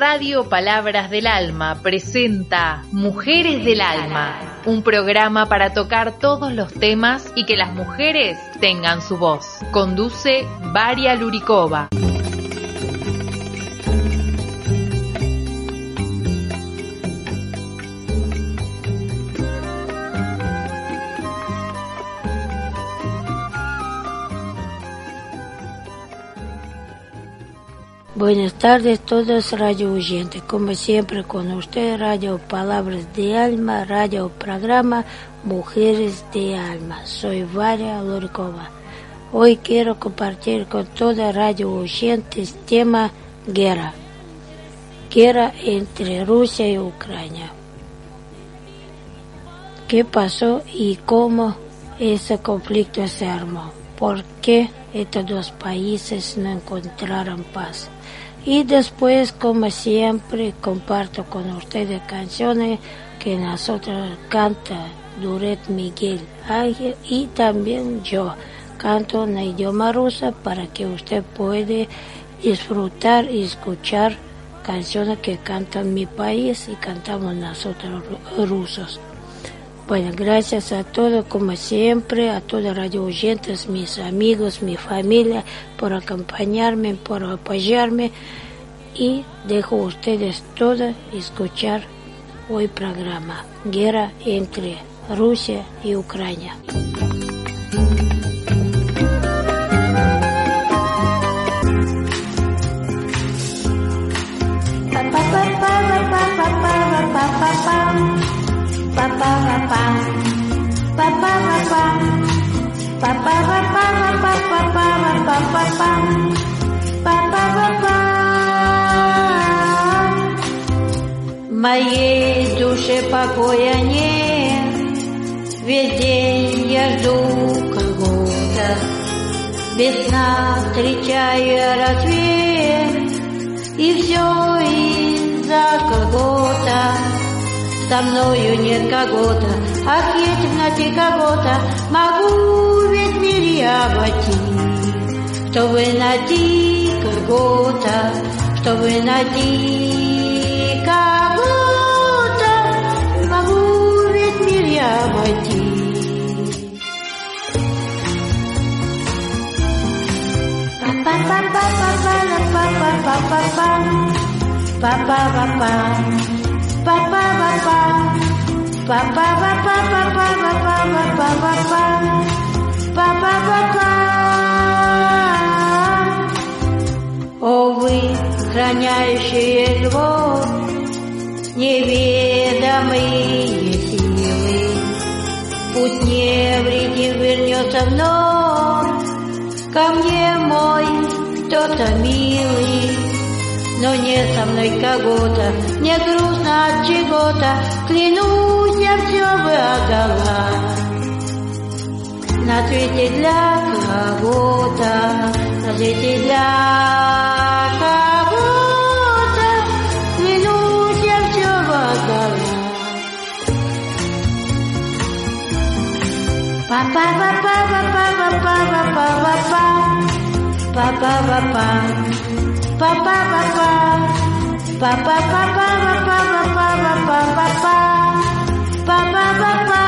Radio Palabras del Alma presenta Mujeres del Alma, un programa para tocar todos los temas y que las mujeres tengan su voz. Conduce Varia Luricova. Buenas tardes todos radio oyentes, como siempre con usted Radio Palabras de Alma, radio programa Mujeres de Alma. Soy Varia Lorikova. Hoy quiero compartir con toda radio oyentes tema guerra. Guerra entre Rusia y Ucrania. ¿Qué pasó y cómo ese conflicto se armó? ¿Por qué estos dos países no encontraron paz? Y después, como siempre, comparto con ustedes canciones que nosotros canta Duret Miguel Ángel y también yo canto en idioma ruso para que usted pueda disfrutar y escuchar canciones que cantan mi país y cantamos nosotros rusos. Bueno, gracias a todos, como siempre, a todos radio oyentes, mis amigos, mi familia, por acompañarme, por apoyarme. Y dejo a ustedes todos escuchar hoy programa Guerra entre Rusia y Ucrania. Моей душе покоя нет, Весь день я жду кого-то, Без сна встречаю рассвет, И все из-за кого-то. Со мною нет кого-то, ах, в темноте кого-то, Могу весь мир я обойти, Чтобы найти кого-то, Чтобы найти кого-то, Могу весь мир я обойти. О, вы, хранящие двор, неведомые силы, Путь невредим вернется вновь, Ко мне мой кто-то милый, но нет со мной кого-то, мне грустно от чего-то, клянусь, я все бы отдала. На свете для кого-то, на свете для кого-то, клянусь, я все papá, papá, papá, papá, papá, papá, papá, papá, papá, papá.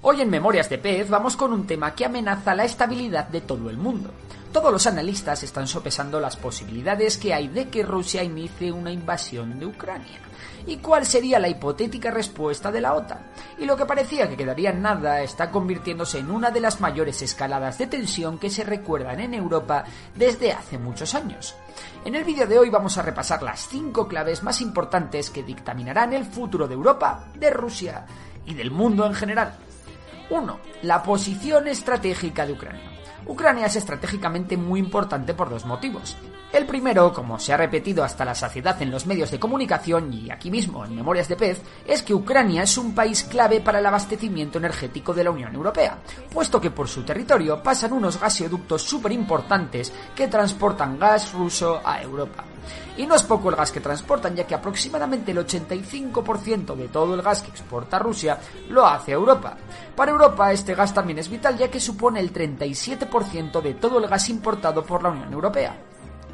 Hoy en Memorias de Pez vamos con un tema que amenaza la estabilidad de todo el mundo. Todos los analistas están sopesando las posibilidades que hay de que Rusia inicie una invasión de Ucrania. ¿Y cuál sería la hipotética respuesta de la OTAN? Y lo que parecía que quedaría en nada está convirtiéndose en una de las mayores escaladas de tensión que se recuerdan en Europa desde hace muchos años. En el vídeo de hoy vamos a repasar las cinco claves más importantes que dictaminarán el futuro de Europa, de Rusia y del mundo en general. 1. La posición estratégica de Ucrania. Ucrania es estratégicamente muy importante por dos motivos. El primero, como se ha repetido hasta la saciedad en los medios de comunicación y aquí mismo en Memorias de Pez, es que Ucrania es un país clave para el abastecimiento energético de la Unión Europea, puesto que por su territorio pasan unos gasoductos súper importantes que transportan gas ruso a Europa. Y no es poco el gas que transportan, ya que aproximadamente el 85% de todo el gas que exporta Rusia lo hace a Europa. Para Europa este gas también es vital, ya que supone el 37% de todo el gas importado por la Unión Europea.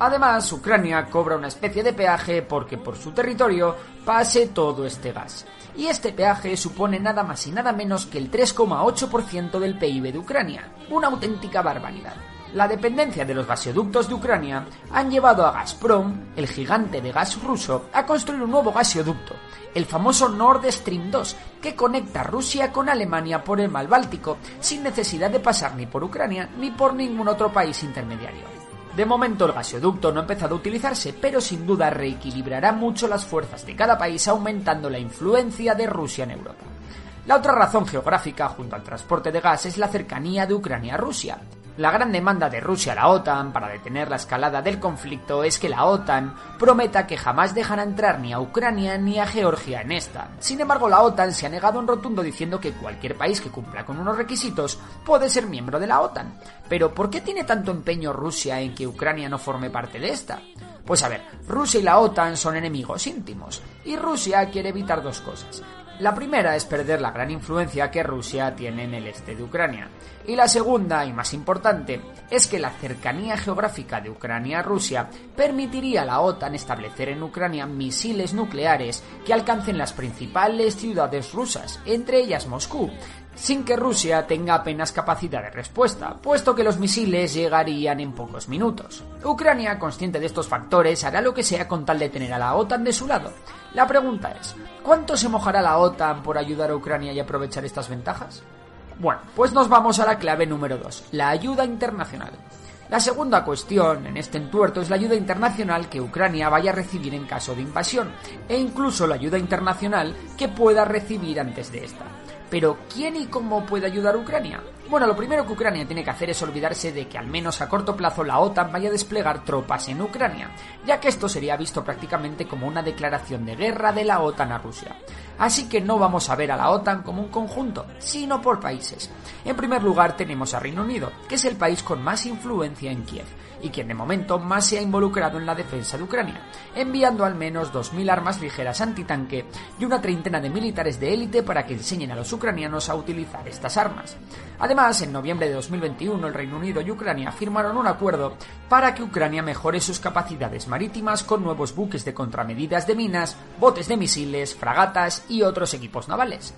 Además, Ucrania cobra una especie de peaje porque por su territorio pase todo este gas. Y este peaje supone nada más y nada menos que el 3,8% del PIB de Ucrania. Una auténtica barbaridad. La dependencia de los gasoductos de Ucrania han llevado a Gazprom, el gigante de gas ruso, a construir un nuevo gasoducto, el famoso Nord Stream 2, que conecta Rusia con Alemania por el mar Báltico, sin necesidad de pasar ni por Ucrania ni por ningún otro país intermediario. De momento el gasoducto no ha empezado a utilizarse, pero sin duda reequilibrará mucho las fuerzas de cada país aumentando la influencia de Rusia en Europa. La otra razón geográfica junto al transporte de gas es la cercanía de Ucrania a Rusia. La gran demanda de Rusia a la OTAN para detener la escalada del conflicto es que la OTAN prometa que jamás dejará entrar ni a Ucrania ni a Georgia en esta. Sin embargo, la OTAN se ha negado en rotundo diciendo que cualquier país que cumpla con unos requisitos puede ser miembro de la OTAN. Pero ¿por qué tiene tanto empeño Rusia en que Ucrania no forme parte de esta? Pues a ver, Rusia y la OTAN son enemigos íntimos, y Rusia quiere evitar dos cosas. La primera es perder la gran influencia que Rusia tiene en el este de Ucrania. Y la segunda, y más importante, es que la cercanía geográfica de Ucrania a Rusia permitiría a la OTAN establecer en Ucrania misiles nucleares que alcancen las principales ciudades rusas, entre ellas Moscú, sin que Rusia tenga apenas capacidad de respuesta, puesto que los misiles llegarían en pocos minutos. Ucrania, consciente de estos factores, hará lo que sea con tal de tener a la OTAN de su lado. La pregunta es, ¿cuánto se mojará la OTAN por ayudar a Ucrania y aprovechar estas ventajas? Bueno, pues nos vamos a la clave número 2, la ayuda internacional. La segunda cuestión en este entuerto es la ayuda internacional que Ucrania vaya a recibir en caso de invasión, e incluso la ayuda internacional que pueda recibir antes de esta. Pero ¿quién y cómo puede ayudar a Ucrania? Bueno, lo primero que Ucrania tiene que hacer es olvidarse de que al menos a corto plazo la OTAN vaya a desplegar tropas en Ucrania, ya que esto sería visto prácticamente como una declaración de guerra de la OTAN a Rusia. Así que no vamos a ver a la OTAN como un conjunto, sino por países. En primer lugar tenemos a Reino Unido, que es el país con más influencia en Kiev y quien de momento más se ha involucrado en la defensa de Ucrania, enviando al menos 2.000 armas ligeras antitanque y una treintena de militares de élite para que enseñen a los ucranianos a utilizar estas armas. Además, en noviembre de 2021 el Reino Unido y Ucrania firmaron un acuerdo para que Ucrania mejore sus capacidades marítimas con nuevos buques de contramedidas de minas, botes de misiles, fragatas y otros equipos navales.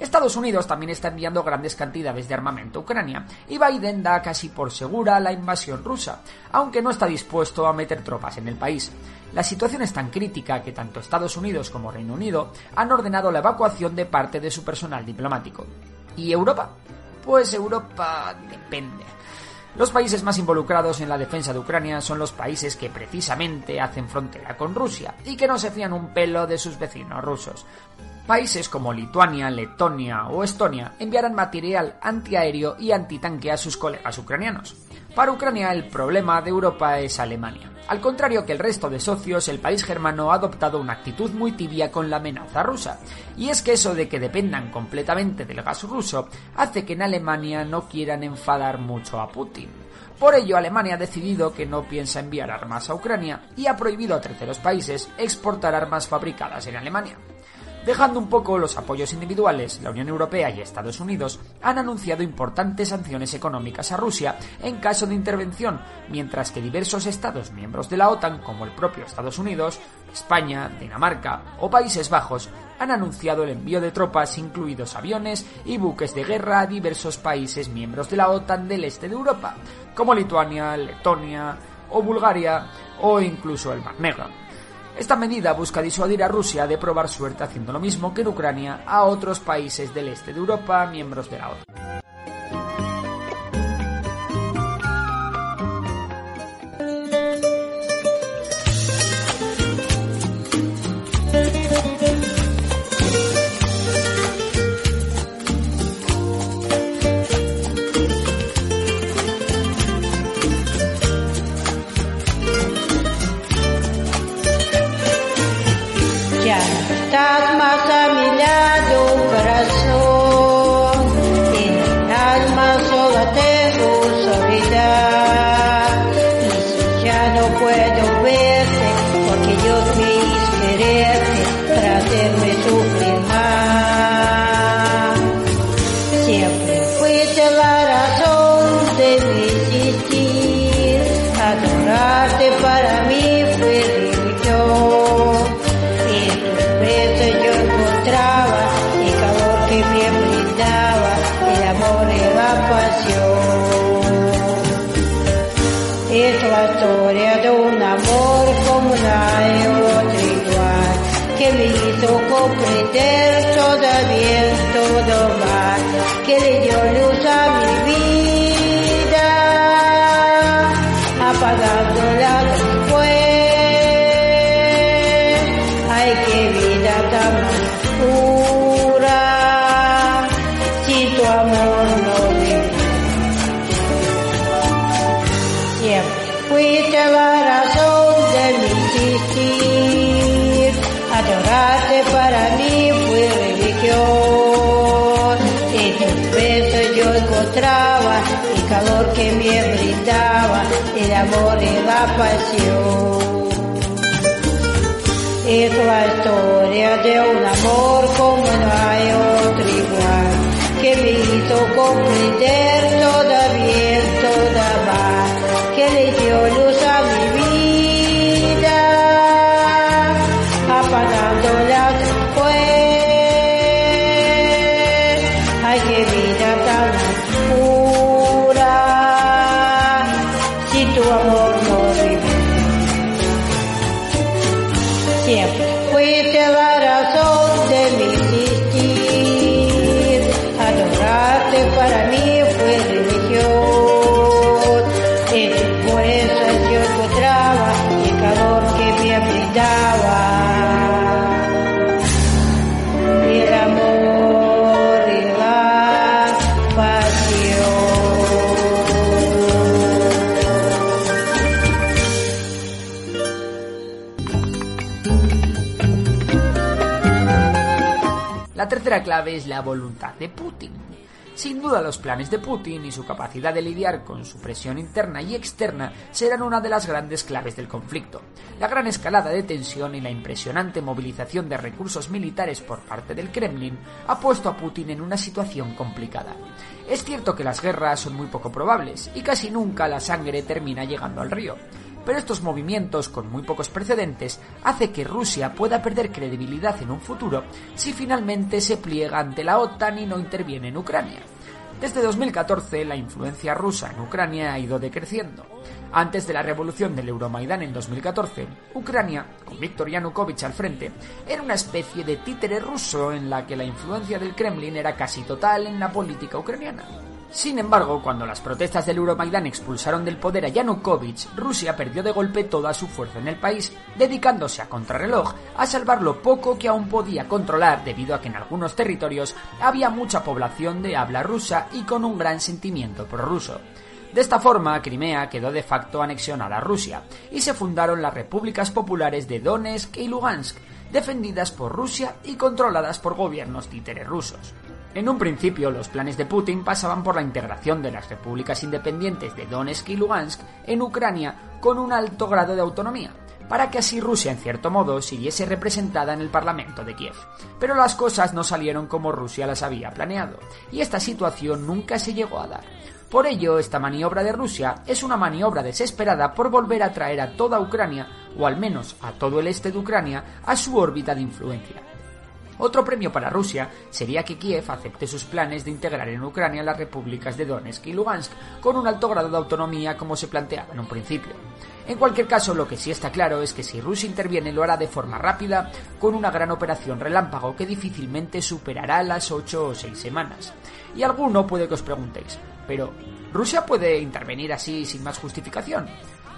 Estados Unidos también está enviando grandes cantidades de armamento a Ucrania y Biden da casi por segura la invasión rusa, aunque no está dispuesto a meter tropas en el país. La situación es tan crítica que tanto Estados Unidos como Reino Unido han ordenado la evacuación de parte de su personal diplomático. ¿Y Europa? Pues Europa depende. Los países más involucrados en la defensa de Ucrania son los países que precisamente hacen frontera con Rusia y que no se fían un pelo de sus vecinos rusos. Países como Lituania, Letonia o Estonia enviarán material antiaéreo y antitanque a sus colegas ucranianos. Para Ucrania el problema de Europa es Alemania. Al contrario que el resto de socios, el país germano ha adoptado una actitud muy tibia con la amenaza rusa. Y es que eso de que dependan completamente del gas ruso hace que en Alemania no quieran enfadar mucho a Putin. Por ello, Alemania ha decidido que no piensa enviar armas a Ucrania y ha prohibido a terceros países exportar armas fabricadas en Alemania. Dejando un poco los apoyos individuales, la Unión Europea y Estados Unidos han anunciado importantes sanciones económicas a Rusia en caso de intervención, mientras que diversos Estados miembros de la OTAN, como el propio Estados Unidos, España, Dinamarca o Países Bajos, han anunciado el envío de tropas, incluidos aviones y buques de guerra, a diversos países miembros de la OTAN del este de Europa, como Lituania, Letonia o Bulgaria o incluso el Mar Negro. Esta medida busca disuadir a Rusia de probar suerte haciendo lo mismo que en Ucrania a otros países del este de Europa miembros de la OTAN. Historia de un Tercera clave es la voluntad de Putin. Sin duda los planes de Putin y su capacidad de lidiar con su presión interna y externa serán una de las grandes claves del conflicto. La gran escalada de tensión y la impresionante movilización de recursos militares por parte del Kremlin ha puesto a Putin en una situación complicada. Es cierto que las guerras son muy poco probables y casi nunca la sangre termina llegando al río pero estos movimientos con muy pocos precedentes hace que Rusia pueda perder credibilidad en un futuro si finalmente se pliega ante la OTAN y no interviene en Ucrania. Desde 2014 la influencia rusa en Ucrania ha ido decreciendo. Antes de la revolución del Euromaidán en 2014, Ucrania, con Viktor Yanukovych al frente, era una especie de títere ruso en la que la influencia del Kremlin era casi total en la política ucraniana. Sin embargo, cuando las protestas del Euromaidán expulsaron del poder a Yanukovych, Rusia perdió de golpe toda su fuerza en el país, dedicándose a contrarreloj a salvar lo poco que aún podía controlar debido a que en algunos territorios había mucha población de habla rusa y con un gran sentimiento prorruso. De esta forma, Crimea quedó de facto anexionada a Rusia y se fundaron las repúblicas populares de Donetsk y Lugansk, defendidas por Rusia y controladas por gobiernos títeres rusos. En un principio, los planes de Putin pasaban por la integración de las repúblicas independientes de Donetsk y Lugansk en Ucrania con un alto grado de autonomía, para que así Rusia, en cierto modo, siguiese representada en el Parlamento de Kiev. Pero las cosas no salieron como Rusia las había planeado, y esta situación nunca se llegó a dar. Por ello, esta maniobra de Rusia es una maniobra desesperada por volver a traer a toda Ucrania, o al menos a todo el este de Ucrania, a su órbita de influencia. Otro premio para Rusia sería que Kiev acepte sus planes de integrar en Ucrania las repúblicas de Donetsk y Lugansk con un alto grado de autonomía como se planteaba en un principio. En cualquier caso, lo que sí está claro es que si Rusia interviene lo hará de forma rápida, con una gran operación relámpago que difícilmente superará las 8 o 6 semanas. Y alguno puede que os preguntéis, pero ¿Rusia puede intervenir así sin más justificación?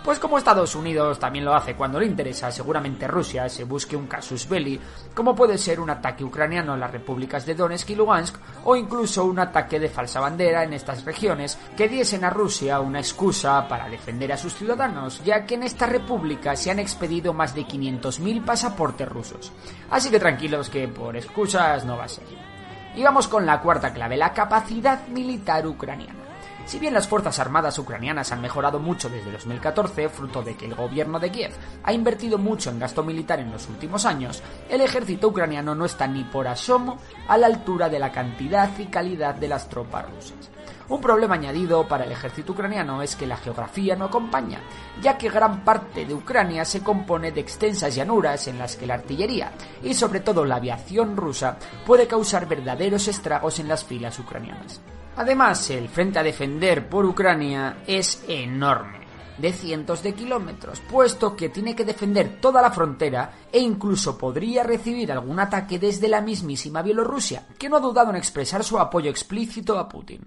Pues como Estados Unidos también lo hace cuando le interesa, seguramente Rusia se busque un casus belli, como puede ser un ataque ucraniano en las repúblicas de Donetsk y Lugansk, o incluso un ataque de falsa bandera en estas regiones que diesen a Rusia una excusa para defender a sus ciudadanos, ya que en esta república se han expedido más de 500.000 pasaportes rusos. Así que tranquilos que por excusas no va a ser. Y vamos con la cuarta clave, la capacidad militar ucraniana. Si bien las Fuerzas Armadas ucranianas han mejorado mucho desde 2014, fruto de que el gobierno de Kiev ha invertido mucho en gasto militar en los últimos años, el ejército ucraniano no está ni por asomo a la altura de la cantidad y calidad de las tropas rusas. Un problema añadido para el ejército ucraniano es que la geografía no acompaña, ya que gran parte de Ucrania se compone de extensas llanuras en las que la artillería y sobre todo la aviación rusa puede causar verdaderos estragos en las filas ucranianas. Además, el frente a defender por Ucrania es enorme. de cientos de kilómetros, puesto que tiene que defender toda la frontera e incluso podría recibir algún ataque desde la mismísima Bielorrusia, que no ha dudado en expresar su apoyo explícito a Putin.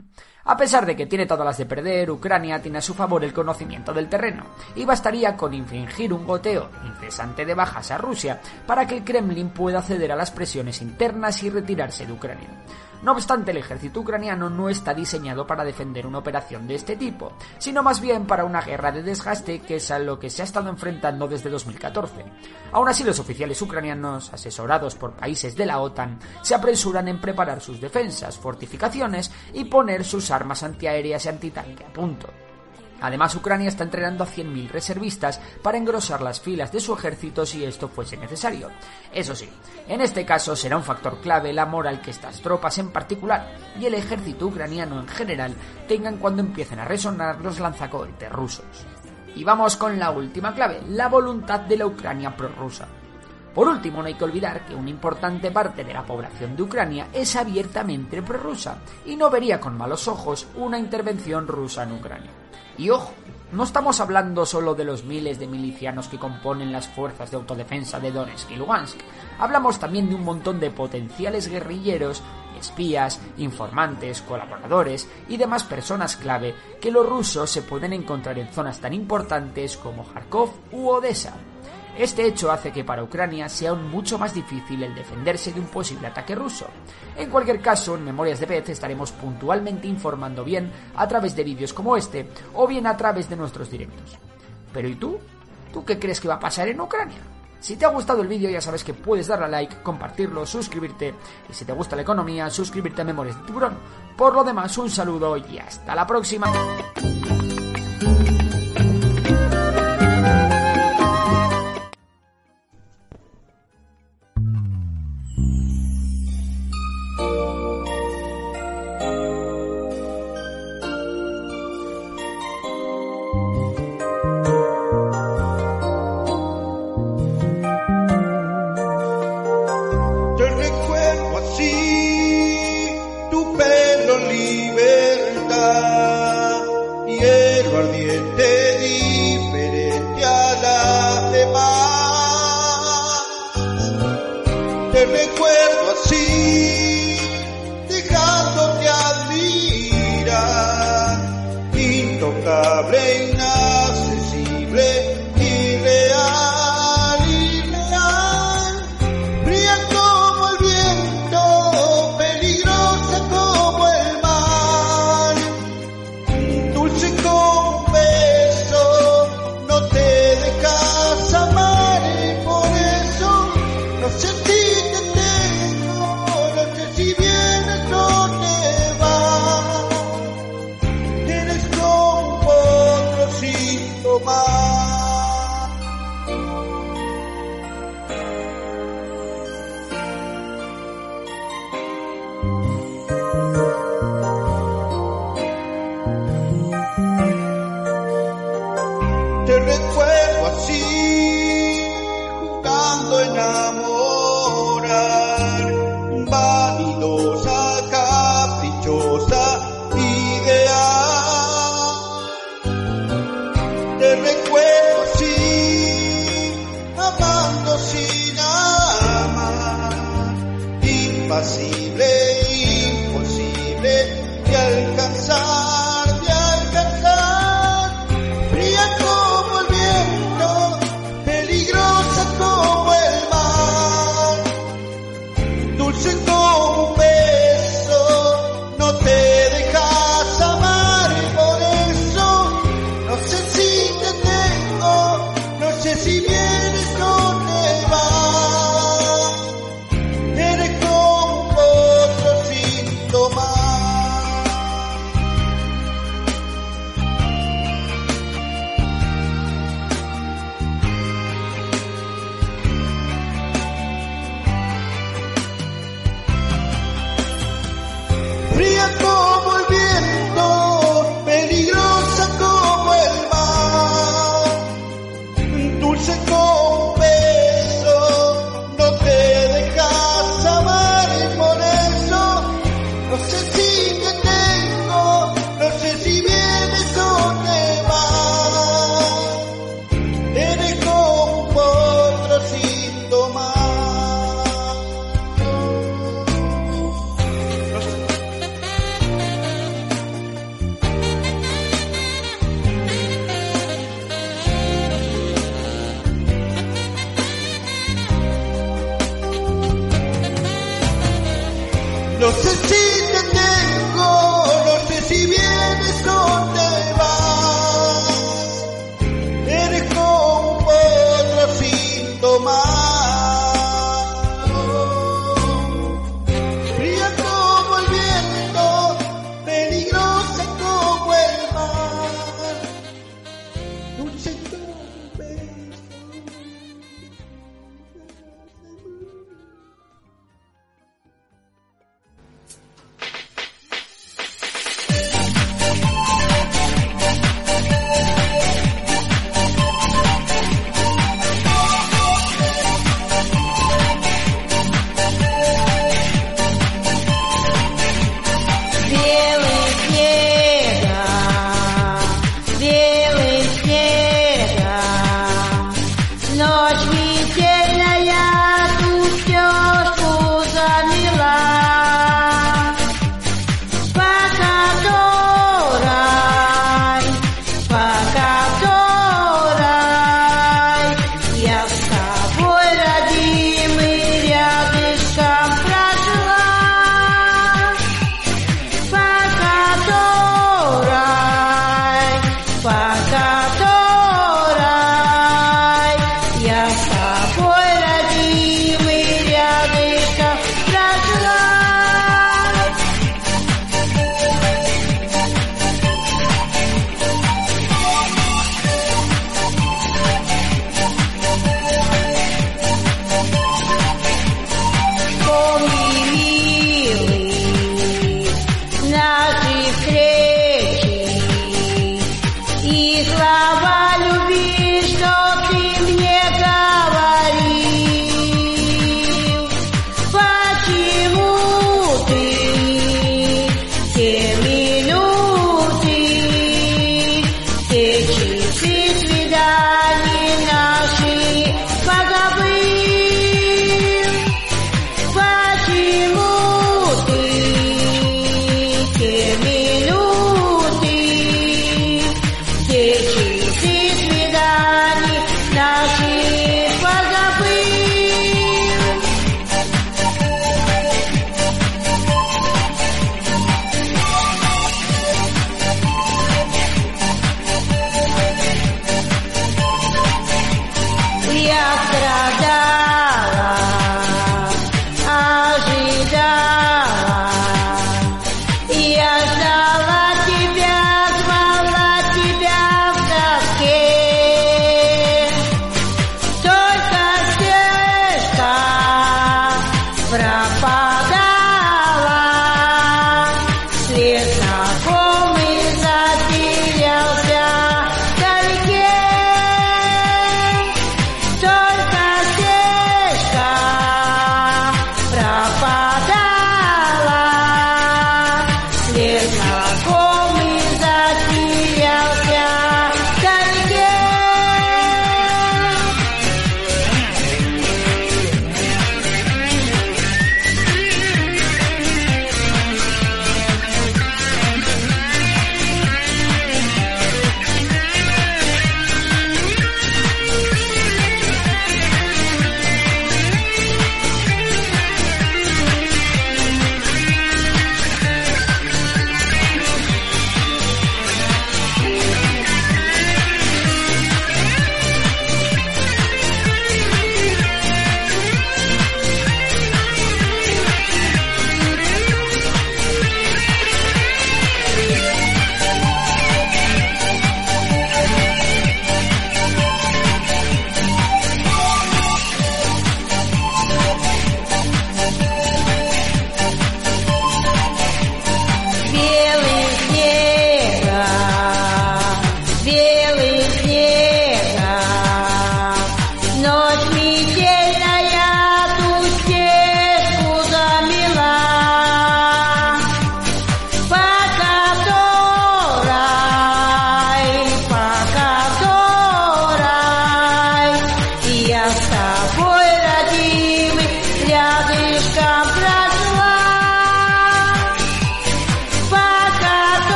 A pesar de que tiene todas las de perder, Ucrania tiene a su favor el conocimiento del terreno, y bastaría con infringir un goteo incesante de bajas a Rusia para que el Kremlin pueda ceder a las presiones internas y retirarse de Ucrania. No obstante, el ejército ucraniano no está diseñado para defender una operación de este tipo, sino más bien para una guerra de desgaste que es a lo que se ha estado enfrentando desde 2014. Aún así, los oficiales ucranianos, asesorados por países de la OTAN, se apresuran en preparar sus defensas, fortificaciones y poner sus armas antiaéreas y antitanque a punto. Además, Ucrania está entrenando a 100.000 reservistas para engrosar las filas de su ejército si esto fuese necesario. Eso sí, en este caso será un factor clave la moral que estas tropas en particular y el ejército ucraniano en general tengan cuando empiecen a resonar los lanzacohetes rusos. Y vamos con la última clave, la voluntad de la Ucrania prorrusa. Por último, no hay que olvidar que una importante parte de la población de Ucrania es abiertamente prorrusa y no vería con malos ojos una intervención rusa en Ucrania. Y ojo, no estamos hablando solo de los miles de milicianos que componen las fuerzas de autodefensa de Donetsk y Lugansk. Hablamos también de un montón de potenciales guerrilleros, espías, informantes, colaboradores y demás personas clave que los rusos se pueden encontrar en zonas tan importantes como Kharkov u Odessa. Este hecho hace que para Ucrania sea aún mucho más difícil el defenderse de un posible ataque ruso. En cualquier caso, en Memorias de Pez estaremos puntualmente informando bien a través de vídeos como este o bien a través de nuestros directos. Pero ¿y tú? ¿Tú qué crees que va a pasar en Ucrania? Si te ha gustado el vídeo ya sabes que puedes darle a like, compartirlo, suscribirte y si te gusta la economía, suscribirte a Memorias de Tiburón. Por lo demás, un saludo y hasta la próxima. chico sorry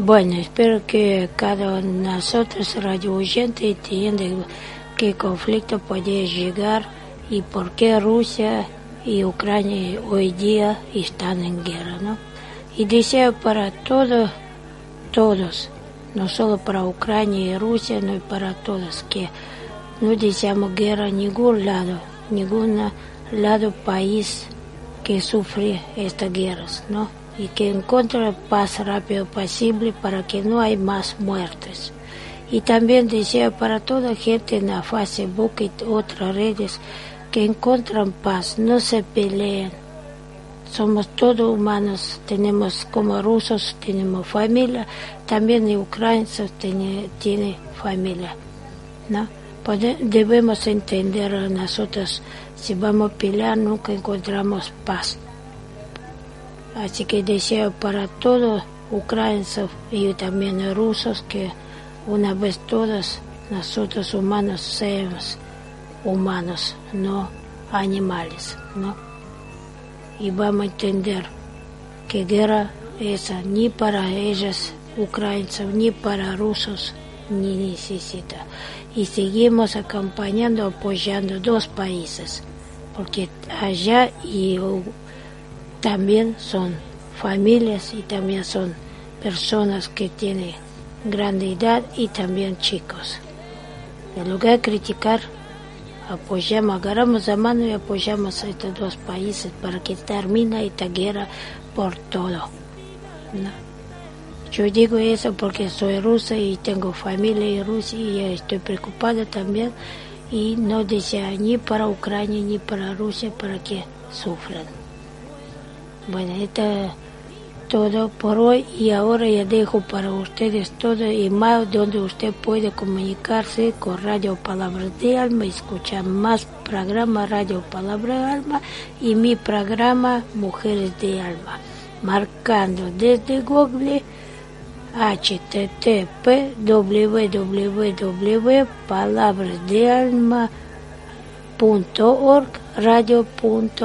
Bueno, espero que cada uno de nosotros, radio oyente, entienda qué conflicto puede llegar y por qué Rusia y Ucrania hoy día están en guerra, ¿no? Y deseo para todos, todos, no solo para Ucrania y Rusia, no para todos, que no deseamos guerra a ningún lado, ningún lado país que sufre estas guerras, ¿no? Y que encuentre paz rápido posible para que no hay más muertes. Y también deseo para toda gente en la Facebook y otras redes que encuentran paz, no se peleen. Somos todos humanos, tenemos como rusos, tenemos familia, también ucranianos tiene, tiene familia, ¿no? debemos entender a nosotros, si vamos a pelear nunca encontramos paz. Así que deseo para todos ucranianos y también rusos que una vez todos nosotros humanos seamos humanos, no animales, ¿no? Y vamos a entender que guerra esa ni para ellos, ucranianos, ni para rusos, ni necesita. Y seguimos acompañando, apoyando dos países, porque allá y también son familias y también son personas que tienen grande edad y también chicos. En lugar de criticar, apoyamos, agarramos la mano y apoyamos a estos dos países para que termine esta guerra por todo. Yo digo eso porque soy rusa y tengo familia en Rusia y estoy preocupada también y no deseo ni para Ucrania ni para Rusia para que sufran. Bueno, esta todo por hoy y ahora ya dejo para ustedes todo y más donde usted puede comunicarse con Radio Palabra de Alma, escuchar más programa Radio Palabra de Alma y mi programa Mujeres de Alma, marcando desde Google http www.palabrasdealma.org radio.html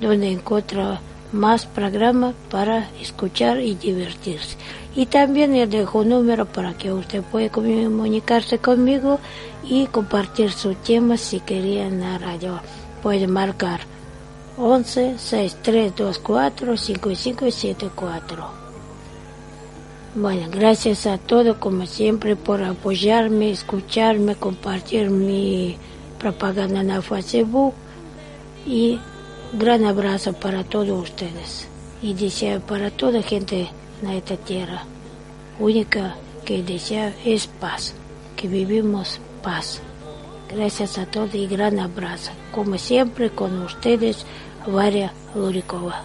donde encuentra más programas para escuchar y divertirse. Y también le dejo un número para que usted pueda comunicarse conmigo y compartir su tema si quería en la radio. Puede marcar 11 6324 5574. Bueno, gracias a todos como siempre por apoyarme, escucharme, compartir mi propaganda en Facebook y gran abrazo para todos ustedes y deseo para toda gente en esta tierra. Única que desea es paz, que vivimos paz. Gracias a todos y gran abrazo. Como siempre con ustedes, Varia Lurikova.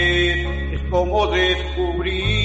es como descubrir